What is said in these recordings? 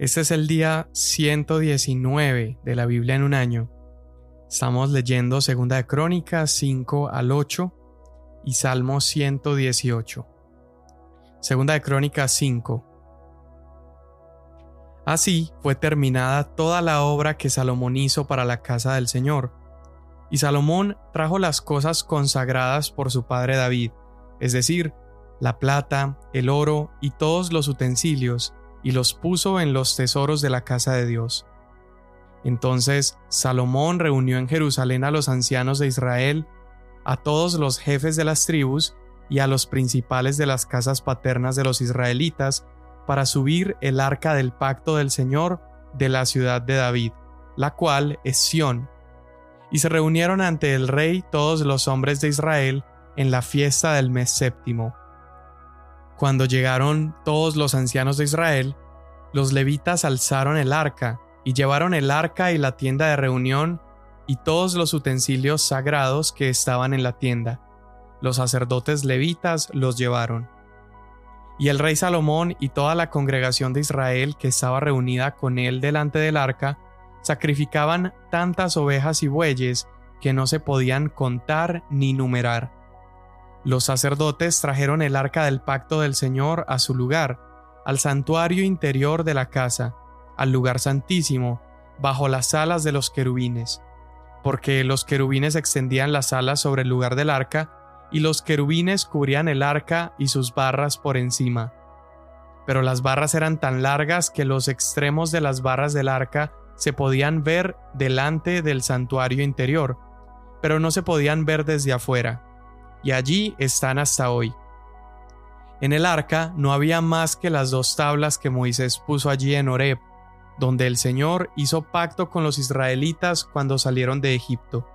Este es el día 119 de la Biblia en un año. Estamos leyendo Segunda de Crónicas 5 al 8 y Salmo 118. Segunda de Crónicas 5. Así fue terminada toda la obra que Salomón hizo para la casa del Señor. Y Salomón trajo las cosas consagradas por su padre David, es decir, la plata, el oro y todos los utensilios, y los puso en los tesoros de la casa de Dios. Entonces Salomón reunió en Jerusalén a los ancianos de Israel, a todos los jefes de las tribus y a los principales de las casas paternas de los israelitas, para subir el arca del pacto del Señor de la ciudad de David, la cual es Sión. Y se reunieron ante el rey todos los hombres de Israel en la fiesta del mes séptimo. Cuando llegaron todos los ancianos de Israel, los levitas alzaron el arca, y llevaron el arca y la tienda de reunión, y todos los utensilios sagrados que estaban en la tienda. Los sacerdotes levitas los llevaron. Y el rey Salomón y toda la congregación de Israel que estaba reunida con él delante del arca, sacrificaban tantas ovejas y bueyes que no se podían contar ni numerar. Los sacerdotes trajeron el arca del pacto del Señor a su lugar, al santuario interior de la casa, al lugar santísimo, bajo las alas de los querubines, porque los querubines extendían las alas sobre el lugar del arca, y los querubines cubrían el arca y sus barras por encima. Pero las barras eran tan largas que los extremos de las barras del arca se podían ver delante del santuario interior, pero no se podían ver desde afuera y allí están hasta hoy. En el arca no había más que las dos tablas que Moisés puso allí en Horeb, donde el Señor hizo pacto con los israelitas cuando salieron de Egipto.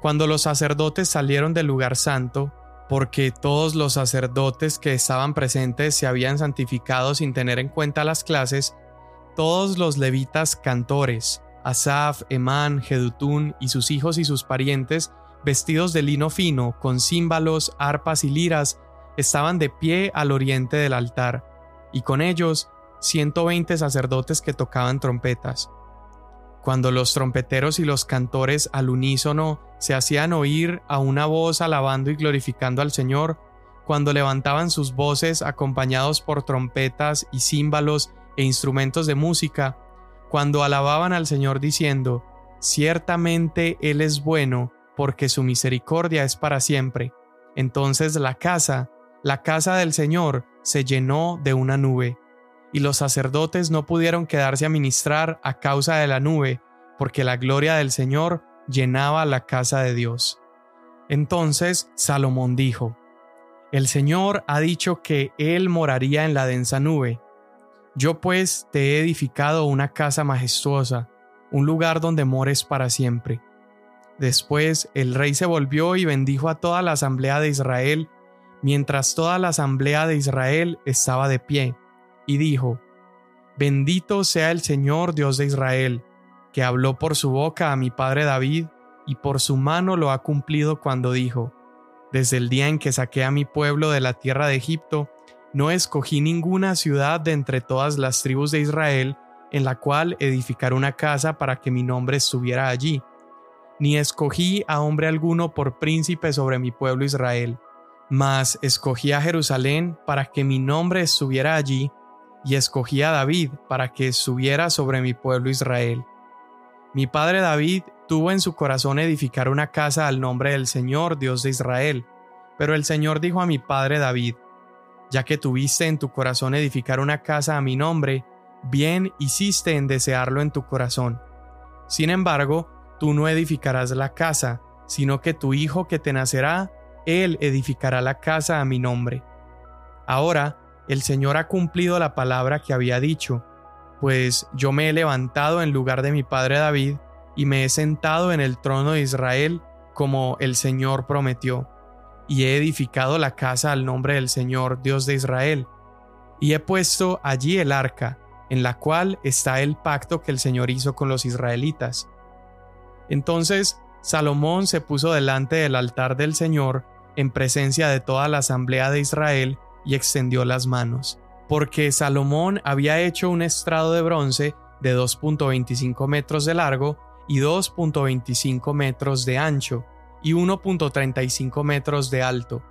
Cuando los sacerdotes salieron del lugar santo, porque todos los sacerdotes que estaban presentes se habían santificado sin tener en cuenta las clases, todos los levitas cantores, Asaf, Emán, Jedutún y sus hijos y sus parientes vestidos de lino fino, con címbalos, arpas y liras, estaban de pie al oriente del altar, y con ellos 120 sacerdotes que tocaban trompetas. Cuando los trompeteros y los cantores al unísono se hacían oír a una voz alabando y glorificando al Señor, cuando levantaban sus voces acompañados por trompetas y címbalos e instrumentos de música, cuando alababan al Señor diciendo, Ciertamente Él es bueno, porque su misericordia es para siempre. Entonces la casa, la casa del Señor, se llenó de una nube, y los sacerdotes no pudieron quedarse a ministrar a causa de la nube, porque la gloria del Señor llenaba la casa de Dios. Entonces Salomón dijo, El Señor ha dicho que Él moraría en la densa nube. Yo pues te he edificado una casa majestuosa, un lugar donde mores para siempre. Después el rey se volvió y bendijo a toda la asamblea de Israel, mientras toda la asamblea de Israel estaba de pie, y dijo, Bendito sea el Señor Dios de Israel, que habló por su boca a mi padre David, y por su mano lo ha cumplido cuando dijo, Desde el día en que saqué a mi pueblo de la tierra de Egipto, no escogí ninguna ciudad de entre todas las tribus de Israel en la cual edificar una casa para que mi nombre estuviera allí ni escogí a hombre alguno por príncipe sobre mi pueblo Israel, mas escogí a Jerusalén para que mi nombre estuviera allí, y escogí a David para que estuviera sobre mi pueblo Israel. Mi padre David tuvo en su corazón edificar una casa al nombre del Señor, Dios de Israel, pero el Señor dijo a mi padre David, ya que tuviste en tu corazón edificar una casa a mi nombre, bien hiciste en desearlo en tu corazón. Sin embargo, Tú no edificarás la casa, sino que tu hijo que te nacerá, él edificará la casa a mi nombre. Ahora, el Señor ha cumplido la palabra que había dicho, pues yo me he levantado en lugar de mi padre David, y me he sentado en el trono de Israel, como el Señor prometió, y he edificado la casa al nombre del Señor, Dios de Israel, y he puesto allí el arca, en la cual está el pacto que el Señor hizo con los israelitas. Entonces Salomón se puso delante del altar del Señor en presencia de toda la asamblea de Israel y extendió las manos. porque Salomón había hecho un estrado de bronce de 2.25 metros de largo y 2.25 metros de ancho y 1.35 metros de alto,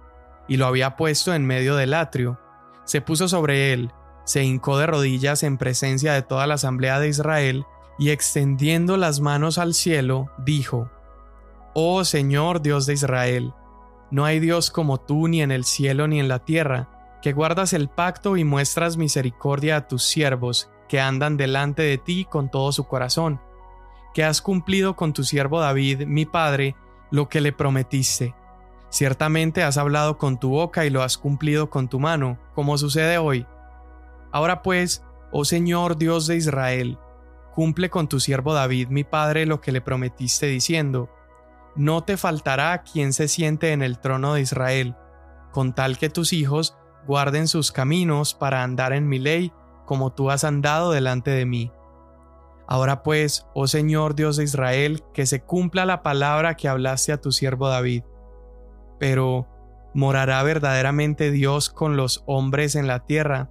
y lo había puesto en medio del atrio. Se puso sobre él, se hincó de rodillas en presencia de toda la asamblea de Israel, y extendiendo las manos al cielo, dijo, Oh Señor Dios de Israel, no hay Dios como tú ni en el cielo ni en la tierra, que guardas el pacto y muestras misericordia a tus siervos, que andan delante de ti con todo su corazón, que has cumplido con tu siervo David, mi padre, lo que le prometiste. Ciertamente has hablado con tu boca y lo has cumplido con tu mano, como sucede hoy. Ahora pues, oh Señor Dios de Israel, cumple con tu siervo David, mi padre, lo que le prometiste diciendo, no te faltará quien se siente en el trono de Israel, con tal que tus hijos guarden sus caminos para andar en mi ley, como tú has andado delante de mí. Ahora pues, oh Señor Dios de Israel, que se cumpla la palabra que hablaste a tu siervo David. Pero, ¿morará verdaderamente Dios con los hombres en la tierra?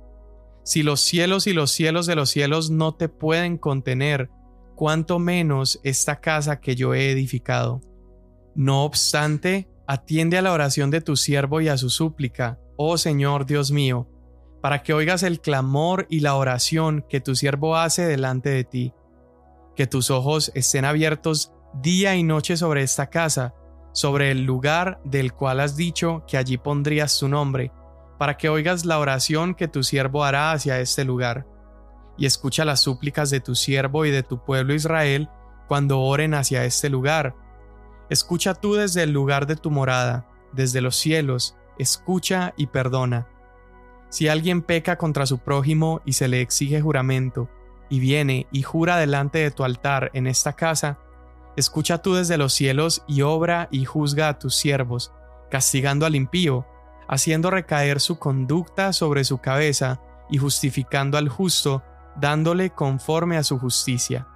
Si los cielos y los cielos de los cielos no te pueden contener, cuánto menos esta casa que yo he edificado. No obstante, atiende a la oración de tu siervo y a su súplica, oh Señor Dios mío, para que oigas el clamor y la oración que tu siervo hace delante de ti. Que tus ojos estén abiertos día y noche sobre esta casa, sobre el lugar del cual has dicho que allí pondrías tu nombre, para que oigas la oración que tu siervo hará hacia este lugar. Y escucha las súplicas de tu siervo y de tu pueblo Israel cuando oren hacia este lugar, Escucha tú desde el lugar de tu morada, desde los cielos, escucha y perdona. Si alguien peca contra su prójimo y se le exige juramento, y viene y jura delante de tu altar en esta casa, escucha tú desde los cielos y obra y juzga a tus siervos, castigando al impío, haciendo recaer su conducta sobre su cabeza y justificando al justo, dándole conforme a su justicia.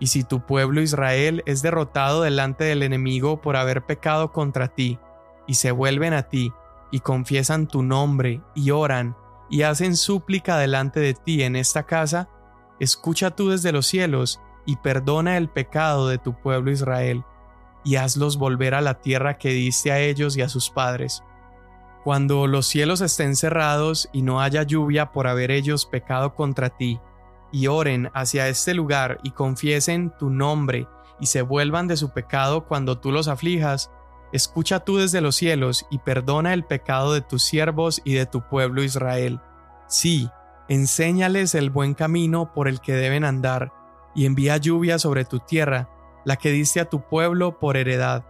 Y si tu pueblo Israel es derrotado delante del enemigo por haber pecado contra ti, y se vuelven a ti, y confiesan tu nombre, y oran, y hacen súplica delante de ti en esta casa, escucha tú desde los cielos, y perdona el pecado de tu pueblo Israel, y hazlos volver a la tierra que diste a ellos y a sus padres. Cuando los cielos estén cerrados y no haya lluvia por haber ellos pecado contra ti, y oren hacia este lugar y confiesen tu nombre y se vuelvan de su pecado cuando tú los aflijas, escucha tú desde los cielos y perdona el pecado de tus siervos y de tu pueblo Israel. Sí, enséñales el buen camino por el que deben andar, y envía lluvia sobre tu tierra, la que diste a tu pueblo por heredad.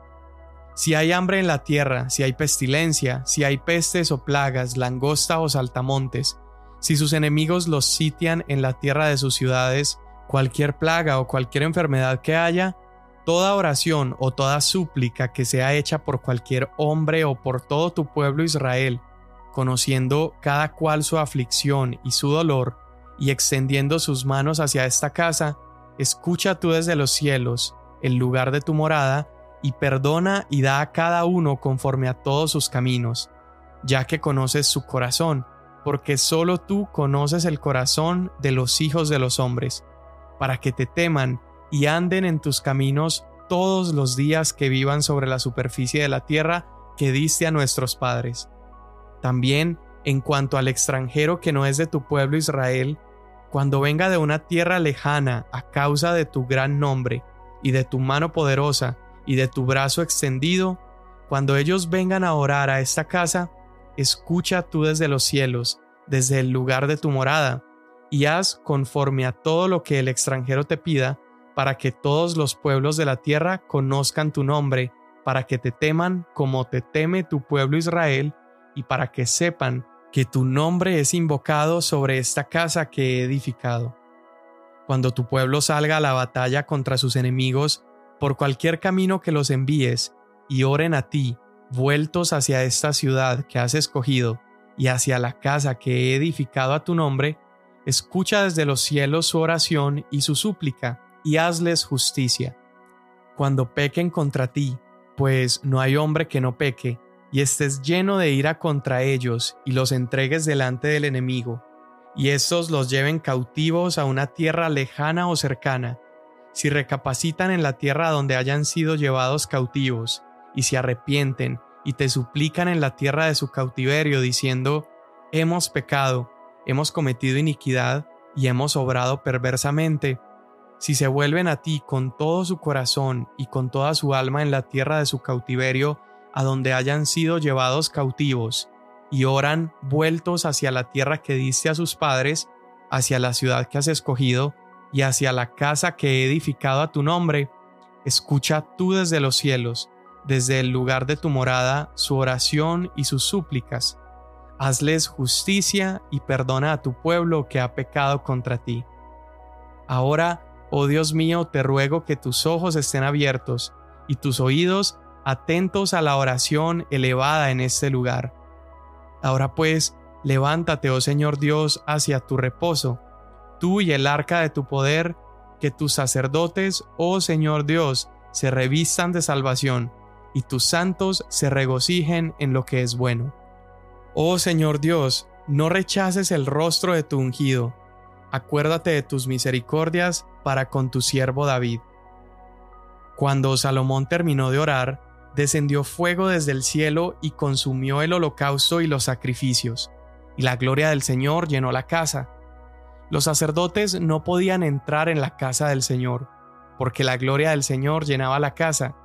Si hay hambre en la tierra, si hay pestilencia, si hay pestes o plagas, langosta o saltamontes, si sus enemigos los sitian en la tierra de sus ciudades, cualquier plaga o cualquier enfermedad que haya, toda oración o toda súplica que sea hecha por cualquier hombre o por todo tu pueblo Israel, conociendo cada cual su aflicción y su dolor, y extendiendo sus manos hacia esta casa, escucha tú desde los cielos, el lugar de tu morada, y perdona y da a cada uno conforme a todos sus caminos, ya que conoces su corazón, porque solo tú conoces el corazón de los hijos de los hombres, para que te teman y anden en tus caminos todos los días que vivan sobre la superficie de la tierra que diste a nuestros padres. También, en cuanto al extranjero que no es de tu pueblo Israel, cuando venga de una tierra lejana a causa de tu gran nombre, y de tu mano poderosa, y de tu brazo extendido, cuando ellos vengan a orar a esta casa, escucha tú desde los cielos, desde el lugar de tu morada, y haz conforme a todo lo que el extranjero te pida, para que todos los pueblos de la tierra conozcan tu nombre, para que te teman como te teme tu pueblo Israel, y para que sepan que tu nombre es invocado sobre esta casa que he edificado. Cuando tu pueblo salga a la batalla contra sus enemigos, por cualquier camino que los envíes, y oren a ti, vueltos hacia esta ciudad que has escogido y hacia la casa que he edificado a tu nombre, escucha desde los cielos su oración y su súplica, y hazles justicia. Cuando pequen contra ti, pues no hay hombre que no peque, y estés lleno de ira contra ellos, y los entregues delante del enemigo, y estos los lleven cautivos a una tierra lejana o cercana, si recapacitan en la tierra donde hayan sido llevados cautivos, y se arrepienten, y te suplican en la tierra de su cautiverio, diciendo, Hemos pecado, hemos cometido iniquidad, y hemos obrado perversamente, si se vuelven a ti con todo su corazón y con toda su alma en la tierra de su cautiverio, a donde hayan sido llevados cautivos, y oran vueltos hacia la tierra que diste a sus padres, hacia la ciudad que has escogido, y hacia la casa que he edificado a tu nombre, escucha tú desde los cielos, desde el lugar de tu morada, su oración y sus súplicas. Hazles justicia y perdona a tu pueblo que ha pecado contra ti. Ahora Oh Dios mío, te ruego que tus ojos estén abiertos y tus oídos atentos a la oración elevada en este lugar. Ahora pues, levántate, oh Señor Dios, hacia tu reposo, tú y el arca de tu poder, que tus sacerdotes, oh Señor Dios, se revistan de salvación, y tus santos se regocijen en lo que es bueno. Oh Señor Dios, no rechaces el rostro de tu ungido, acuérdate de tus misericordias para con tu siervo David. Cuando Salomón terminó de orar, descendió fuego desde el cielo y consumió el holocausto y los sacrificios, y la gloria del Señor llenó la casa. Los sacerdotes no podían entrar en la casa del Señor, porque la gloria del Señor llenaba la casa,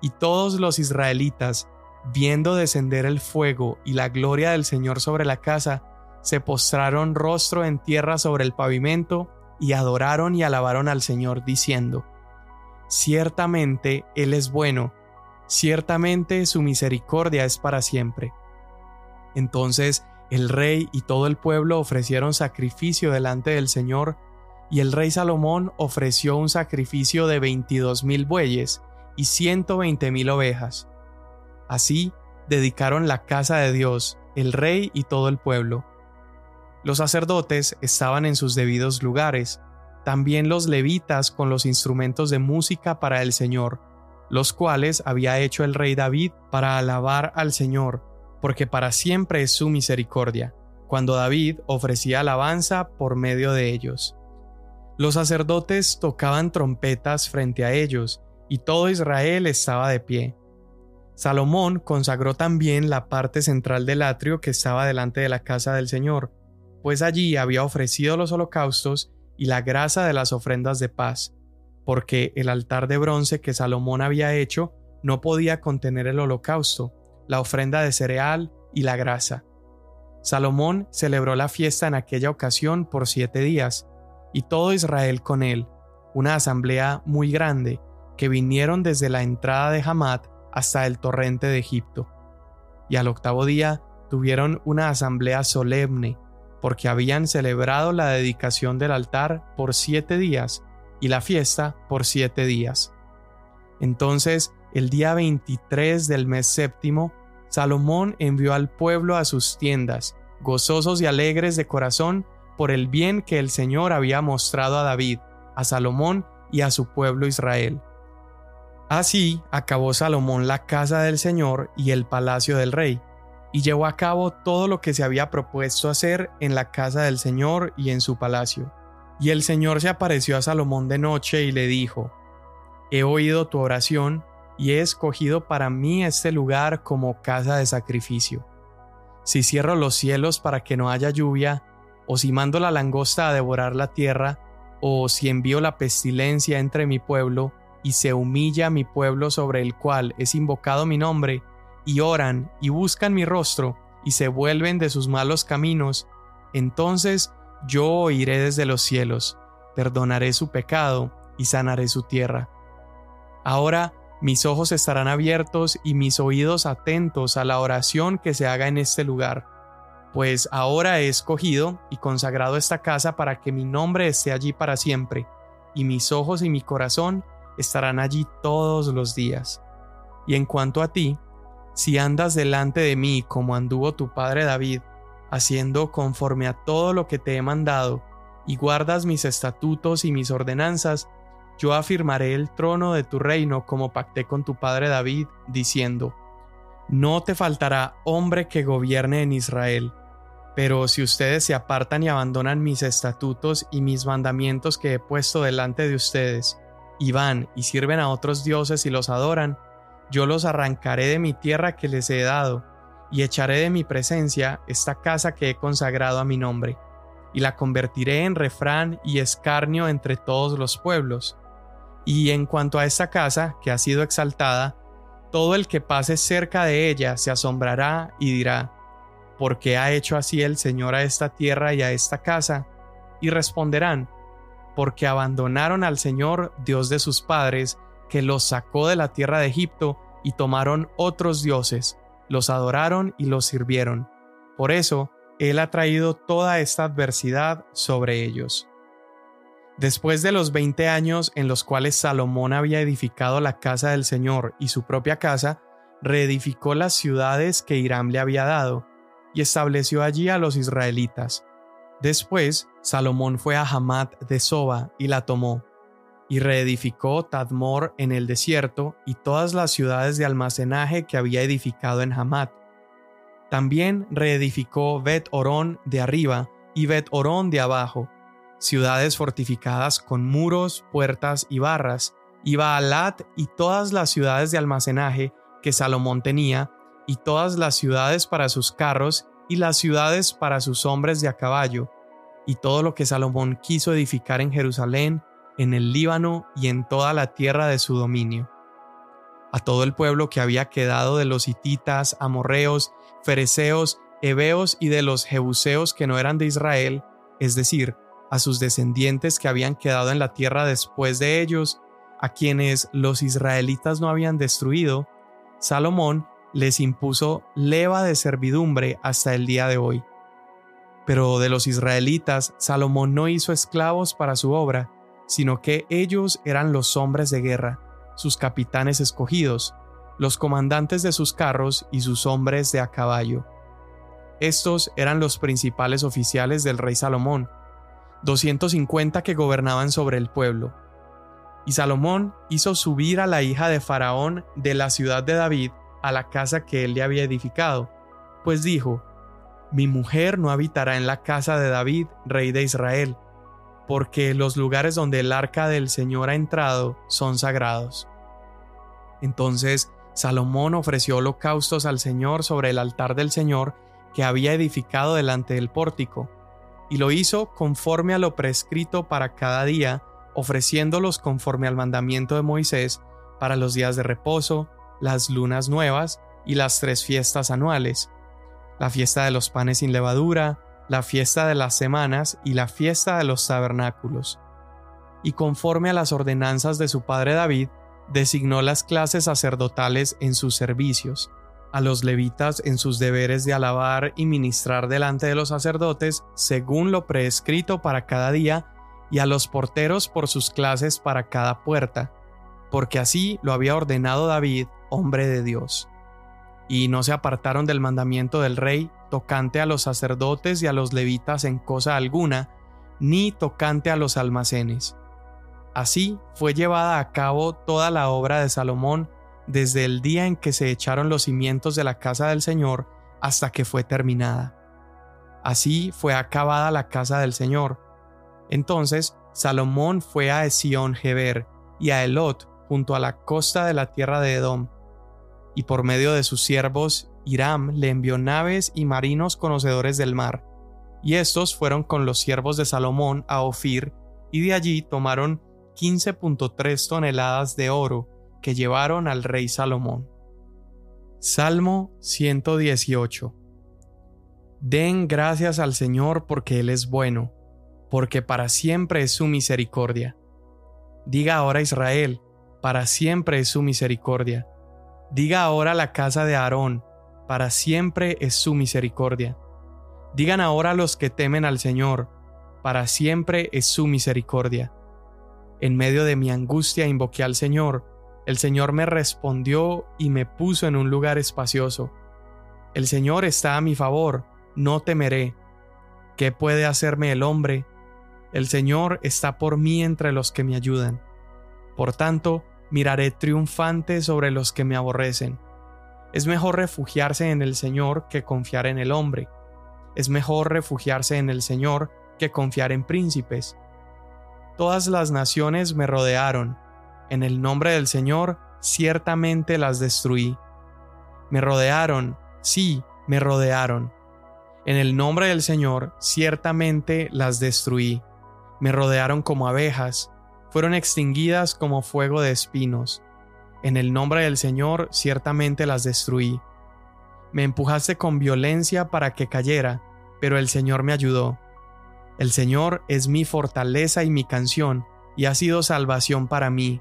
y todos los israelitas, viendo descender el fuego y la gloria del Señor sobre la casa, se postraron rostro en tierra sobre el pavimento y adoraron y alabaron al Señor diciendo, Ciertamente Él es bueno, ciertamente su misericordia es para siempre. Entonces el rey y todo el pueblo ofrecieron sacrificio delante del Señor, y el rey Salomón ofreció un sacrificio de veintidós mil bueyes y ciento veinte mil ovejas. Así dedicaron la casa de Dios, el rey y todo el pueblo. Los sacerdotes estaban en sus debidos lugares, también los levitas con los instrumentos de música para el Señor, los cuales había hecho el rey David para alabar al Señor, porque para siempre es su misericordia, cuando David ofrecía alabanza por medio de ellos. Los sacerdotes tocaban trompetas frente a ellos, y todo Israel estaba de pie. Salomón consagró también la parte central del atrio que estaba delante de la casa del Señor, pues allí había ofrecido los holocaustos y la grasa de las ofrendas de paz, porque el altar de bronce que Salomón había hecho no podía contener el holocausto, la ofrenda de cereal y la grasa. Salomón celebró la fiesta en aquella ocasión por siete días, y todo Israel con él, una asamblea muy grande, que vinieron desde la entrada de Hamat hasta el torrente de Egipto. Y al octavo día tuvieron una asamblea solemne, porque habían celebrado la dedicación del altar por siete días y la fiesta por siete días. Entonces, el día 23 del mes séptimo, Salomón envió al pueblo a sus tiendas, gozosos y alegres de corazón por el bien que el Señor había mostrado a David, a Salomón y a su pueblo Israel. Así acabó Salomón la casa del Señor y el palacio del rey, y llevó a cabo todo lo que se había propuesto hacer en la casa del Señor y en su palacio. Y el Señor se apareció a Salomón de noche y le dijo, He oído tu oración y he escogido para mí este lugar como casa de sacrificio. Si cierro los cielos para que no haya lluvia, o si mando la langosta a devorar la tierra, o si envío la pestilencia entre mi pueblo, y se humilla mi pueblo sobre el cual es invocado mi nombre, y oran y buscan mi rostro y se vuelven de sus malos caminos, entonces yo oiré desde los cielos, perdonaré su pecado y sanaré su tierra. Ahora mis ojos estarán abiertos y mis oídos atentos a la oración que se haga en este lugar, pues ahora he escogido y consagrado esta casa para que mi nombre esté allí para siempre, y mis ojos y mi corazón estarán allí todos los días. Y en cuanto a ti, si andas delante de mí como anduvo tu padre David, haciendo conforme a todo lo que te he mandado, y guardas mis estatutos y mis ordenanzas, yo afirmaré el trono de tu reino como pacté con tu padre David, diciendo, No te faltará hombre que gobierne en Israel. Pero si ustedes se apartan y abandonan mis estatutos y mis mandamientos que he puesto delante de ustedes, y van y sirven a otros dioses y los adoran, yo los arrancaré de mi tierra que les he dado, y echaré de mi presencia esta casa que he consagrado a mi nombre, y la convertiré en refrán y escarnio entre todos los pueblos. Y en cuanto a esta casa, que ha sido exaltada, todo el que pase cerca de ella se asombrará y dirá, ¿por qué ha hecho así el Señor a esta tierra y a esta casa? Y responderán, porque abandonaron al Señor, Dios de sus padres, que los sacó de la tierra de Egipto, y tomaron otros dioses, los adoraron y los sirvieron. Por eso, Él ha traído toda esta adversidad sobre ellos. Después de los veinte años en los cuales Salomón había edificado la casa del Señor y su propia casa, reedificó las ciudades que Hiram le había dado, y estableció allí a los israelitas. Después, Salomón fue a Hamat de Soba y la tomó, y reedificó Tadmor en el desierto y todas las ciudades de almacenaje que había edificado en Hamat. También reedificó Bet Orón de arriba y Bet Orón de abajo, ciudades fortificadas con muros, puertas y barras, y Baalat y todas las ciudades de almacenaje que Salomón tenía, y todas las ciudades para sus carros, y las ciudades para sus hombres de a caballo, y todo lo que Salomón quiso edificar en Jerusalén, en el Líbano y en toda la tierra de su dominio. A todo el pueblo que había quedado de los hititas, amorreos, fereceos, heveos y de los jebuseos que no eran de Israel, es decir, a sus descendientes que habían quedado en la tierra después de ellos, a quienes los israelitas no habían destruido, Salomón les impuso leva de servidumbre hasta el día de hoy. Pero de los israelitas, Salomón no hizo esclavos para su obra, sino que ellos eran los hombres de guerra, sus capitanes escogidos, los comandantes de sus carros y sus hombres de a caballo. Estos eran los principales oficiales del rey Salomón, 250 que gobernaban sobre el pueblo. Y Salomón hizo subir a la hija de Faraón de la ciudad de David a la casa que él le había edificado, pues dijo, Mi mujer no habitará en la casa de David, rey de Israel, porque los lugares donde el arca del Señor ha entrado son sagrados. Entonces Salomón ofreció holocaustos al Señor sobre el altar del Señor que había edificado delante del pórtico, y lo hizo conforme a lo prescrito para cada día, ofreciéndolos conforme al mandamiento de Moisés para los días de reposo, las lunas nuevas y las tres fiestas anuales, la fiesta de los panes sin levadura, la fiesta de las semanas y la fiesta de los tabernáculos. Y conforme a las ordenanzas de su padre David, designó las clases sacerdotales en sus servicios, a los levitas en sus deberes de alabar y ministrar delante de los sacerdotes según lo prescrito para cada día, y a los porteros por sus clases para cada puerta, porque así lo había ordenado David, hombre de Dios. Y no se apartaron del mandamiento del rey tocante a los sacerdotes y a los levitas en cosa alguna, ni tocante a los almacenes. Así fue llevada a cabo toda la obra de Salomón desde el día en que se echaron los cimientos de la casa del Señor hasta que fue terminada. Así fue acabada la casa del Señor. Entonces Salomón fue a Esión Geber y a Elot junto a la costa de la tierra de Edom, y por medio de sus siervos Hiram le envió naves y marinos conocedores del mar, y estos fueron con los siervos de Salomón a Ofir, y de allí tomaron 15.3 toneladas de oro, que llevaron al rey Salomón. Salmo 118 Den gracias al Señor porque Él es bueno, porque para siempre es su misericordia. Diga ahora Israel, para siempre es su misericordia. Diga ahora la casa de Aarón, para siempre es su misericordia. Digan ahora los que temen al Señor, para siempre es su misericordia. En medio de mi angustia invoqué al Señor, el Señor me respondió y me puso en un lugar espacioso. El Señor está a mi favor, no temeré. ¿Qué puede hacerme el hombre? El Señor está por mí entre los que me ayudan. Por tanto, miraré triunfante sobre los que me aborrecen. Es mejor refugiarse en el Señor que confiar en el hombre. Es mejor refugiarse en el Señor que confiar en príncipes. Todas las naciones me rodearon. En el nombre del Señor ciertamente las destruí. Me rodearon, sí, me rodearon. En el nombre del Señor ciertamente las destruí. Me rodearon como abejas, fueron extinguidas como fuego de espinos. En el nombre del Señor ciertamente las destruí. Me empujaste con violencia para que cayera, pero el Señor me ayudó. El Señor es mi fortaleza y mi canción, y ha sido salvación para mí.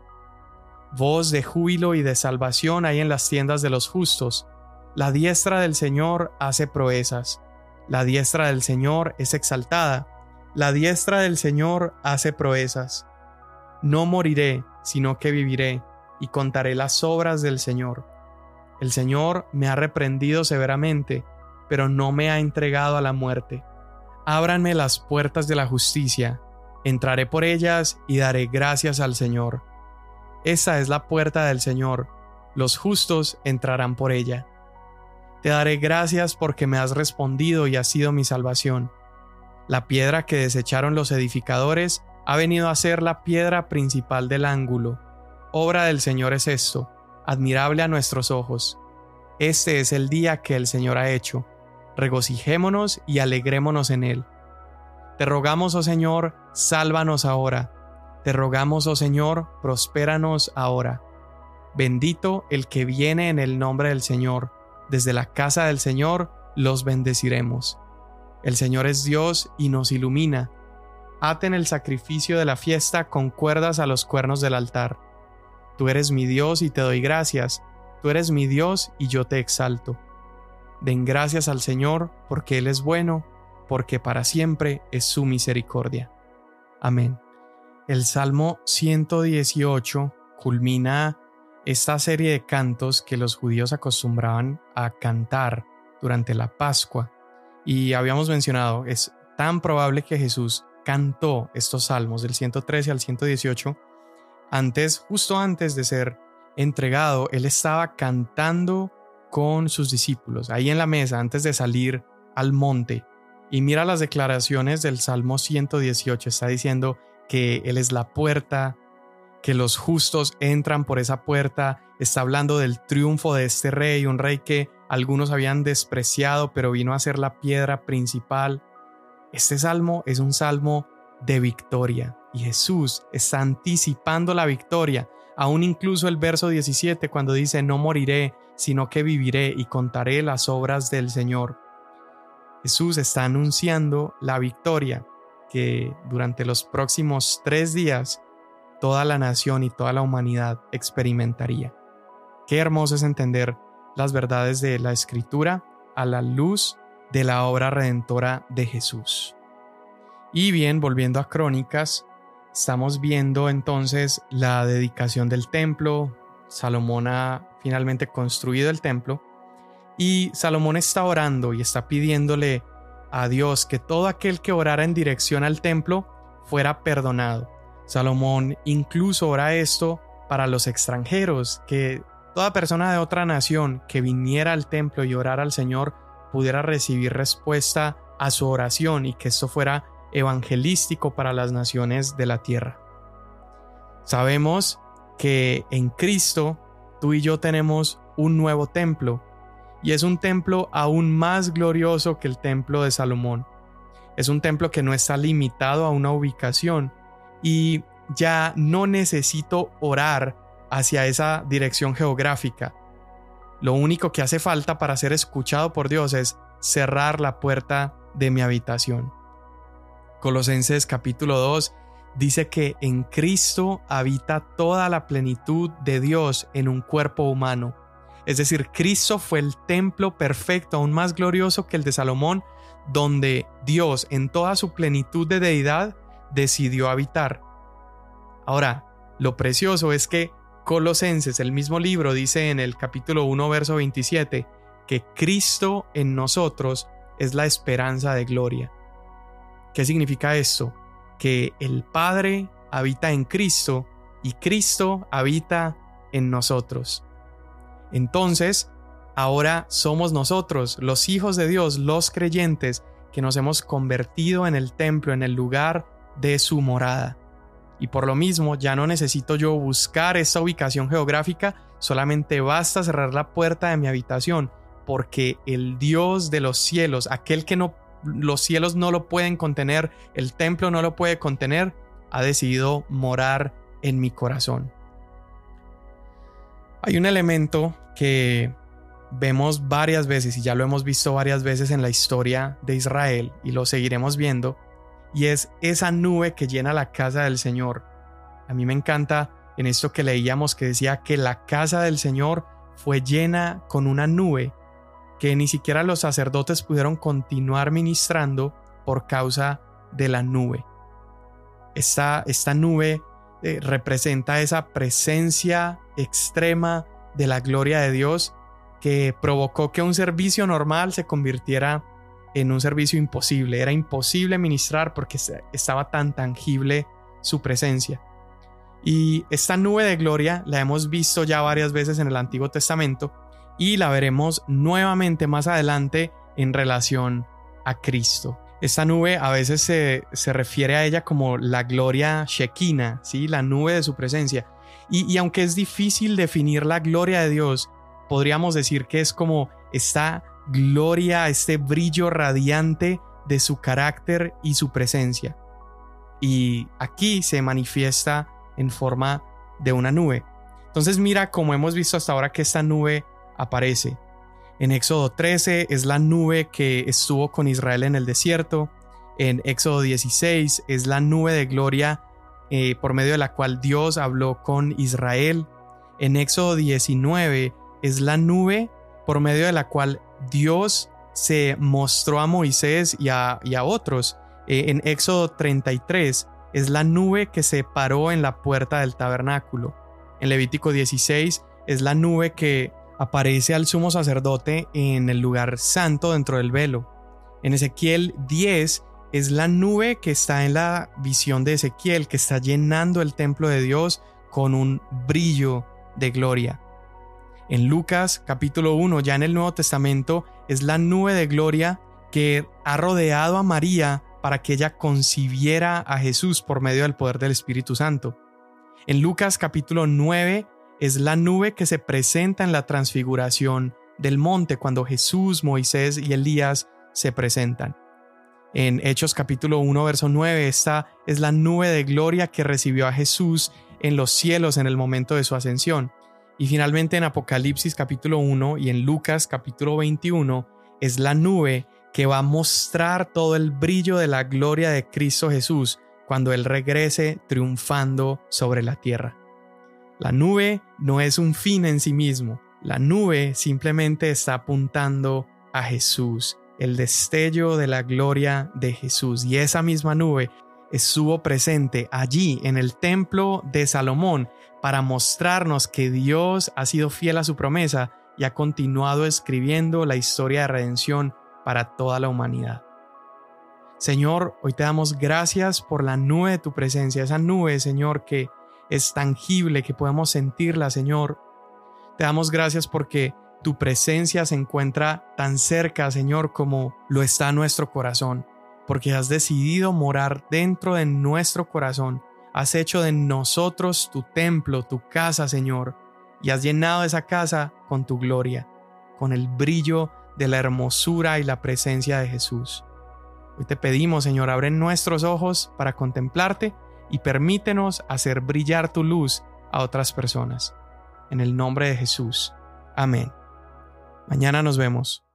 Voz de júbilo y de salvación hay en las tiendas de los justos. La diestra del Señor hace proezas. La diestra del Señor es exaltada. La diestra del Señor hace proezas. No moriré, sino que viviré y contaré las obras del Señor. El Señor me ha reprendido severamente, pero no me ha entregado a la muerte. Ábranme las puertas de la justicia, entraré por ellas y daré gracias al Señor. Esa es la puerta del Señor, los justos entrarán por ella. Te daré gracias porque me has respondido y has sido mi salvación. La piedra que desecharon los edificadores ha venido a ser la piedra principal del ángulo. Obra del Señor es esto, admirable a nuestros ojos. Este es el día que el Señor ha hecho. Regocijémonos y alegrémonos en él. Te rogamos, oh Señor, sálvanos ahora. Te rogamos, oh Señor, prospéranos ahora. Bendito el que viene en el nombre del Señor. Desde la casa del Señor los bendeciremos. El Señor es Dios y nos ilumina. Aten el sacrificio de la fiesta con cuerdas a los cuernos del altar. Tú eres mi Dios y te doy gracias, tú eres mi Dios y yo te exalto. Den gracias al Señor porque Él es bueno, porque para siempre es su misericordia. Amén. El Salmo 118 culmina esta serie de cantos que los judíos acostumbraban a cantar durante la Pascua. Y habíamos mencionado, es tan probable que Jesús cantó estos salmos del 113 al 118 antes, justo antes de ser entregado, él estaba cantando con sus discípulos, ahí en la mesa, antes de salir al monte. Y mira las declaraciones del Salmo 118, está diciendo que Él es la puerta, que los justos entran por esa puerta, está hablando del triunfo de este rey, un rey que algunos habían despreciado, pero vino a ser la piedra principal. Este salmo es un salmo de victoria. Y Jesús está anticipando la victoria, aún incluso el verso 17 cuando dice, no moriré, sino que viviré y contaré las obras del Señor. Jesús está anunciando la victoria que durante los próximos tres días toda la nación y toda la humanidad experimentaría. Qué hermoso es entender las verdades de la Escritura a la luz de la obra redentora de Jesús. Y bien, volviendo a Crónicas, estamos viendo entonces la dedicación del templo. Salomón ha finalmente construido el templo y Salomón está orando y está pidiéndole a Dios que todo aquel que orara en dirección al templo fuera perdonado. Salomón incluso ora esto para los extranjeros, que toda persona de otra nación que viniera al templo y orara al Señor pudiera recibir respuesta a su oración y que esto fuera evangelístico para las naciones de la tierra. Sabemos que en Cristo tú y yo tenemos un nuevo templo y es un templo aún más glorioso que el templo de Salomón. Es un templo que no está limitado a una ubicación y ya no necesito orar hacia esa dirección geográfica. Lo único que hace falta para ser escuchado por Dios es cerrar la puerta de mi habitación. Colosenses capítulo 2 dice que en Cristo habita toda la plenitud de Dios en un cuerpo humano. Es decir, Cristo fue el templo perfecto, aún más glorioso que el de Salomón, donde Dios en toda su plenitud de deidad decidió habitar. Ahora, lo precioso es que Colosenses, el mismo libro, dice en el capítulo 1, verso 27, que Cristo en nosotros es la esperanza de gloria. ¿Qué significa esto? Que el Padre habita en Cristo y Cristo habita en nosotros. Entonces, ahora somos nosotros, los hijos de Dios, los creyentes, que nos hemos convertido en el templo, en el lugar de su morada. Y por lo mismo ya no necesito yo buscar esa ubicación geográfica, solamente basta cerrar la puerta de mi habitación, porque el Dios de los cielos, aquel que no los cielos no lo pueden contener, el templo no lo puede contener, ha decidido morar en mi corazón. Hay un elemento que vemos varias veces y ya lo hemos visto varias veces en la historia de Israel y lo seguiremos viendo, y es esa nube que llena la casa del Señor. A mí me encanta en esto que leíamos que decía que la casa del Señor fue llena con una nube que ni siquiera los sacerdotes pudieron continuar ministrando por causa de la nube. Esta, esta nube eh, representa esa presencia extrema de la gloria de Dios que provocó que un servicio normal se convirtiera en un servicio imposible. Era imposible ministrar porque estaba tan tangible su presencia. Y esta nube de gloria la hemos visto ya varias veces en el Antiguo Testamento y la veremos nuevamente más adelante en relación a Cristo. Esta nube a veces se, refiere a ella como la gloria Shekinah, ¿sí? la nube de su presencia. Y, aunque es difícil definir la gloria de Dios, podríamos decir que es como esta gloria, este brillo radiante de su carácter y su presencia. Y aquí se manifiesta en forma de una nube. Entonces mira como hemos visto hasta ahora que esta nube aparece. En Éxodo 13 es la nube que estuvo con Israel en el desierto. En Éxodo 16 es la nube de gloria eh, por medio de la cual Dios habló con Israel. En Éxodo 19 es la nube por medio de la cual Dios se mostró a Moisés y a, otros. Eh, en Éxodo 33 es la nube que se paró en la puerta del tabernáculo. En Levítico 16 es la nube que aparece al sumo sacerdote en el lugar santo dentro del velo. En Ezequiel 10 es la nube que está en la visión de Ezequiel, que está llenando el templo de Dios con un brillo de gloria. En Lucas capítulo 1, ya en el Nuevo Testamento, es la nube de gloria que ha rodeado a María para que ella concibiera a Jesús por medio del poder del Espíritu Santo. En Lucas capítulo 9 es la nube que se presenta en la transfiguración del monte cuando Jesús, Moisés y Elías se presentan. En Hechos capítulo 1 verso 9 esta es la nube de gloria que recibió a Jesús en los cielos en el momento de su ascensión. Y finalmente en Apocalipsis capítulo 1 y en Lucas capítulo 21 es la nube que va a mostrar todo el brillo de la gloria de Cristo Jesús cuando Él regrese triunfando sobre la tierra. La nube no es un fin en sí mismo, la nube simplemente está apuntando a Jesús, el destello de la gloria de Jesús. Y esa misma nube estuvo presente allí en el templo de Salomón para mostrarnos que Dios ha sido fiel a su promesa y ha continuado escribiendo la historia de redención para toda la humanidad. Señor, hoy te damos gracias por la nube de tu presencia, esa nube, Señor, que es tangible, que podemos sentirla, Señor. Te damos gracias porque tu presencia se encuentra tan cerca, Señor, como lo está nuestro corazón, porque has decidido morar dentro de nuestro corazón Has hecho de nosotros tu templo, tu casa, Señor, y has llenado esa casa con tu gloria, con el brillo de la hermosura y la presencia de Jesús. Hoy te pedimos, Señor, abre nuestros ojos para contemplarte y permítenos hacer brillar tu luz a otras personas. En el nombre de Jesús. Amén. Mañana nos vemos.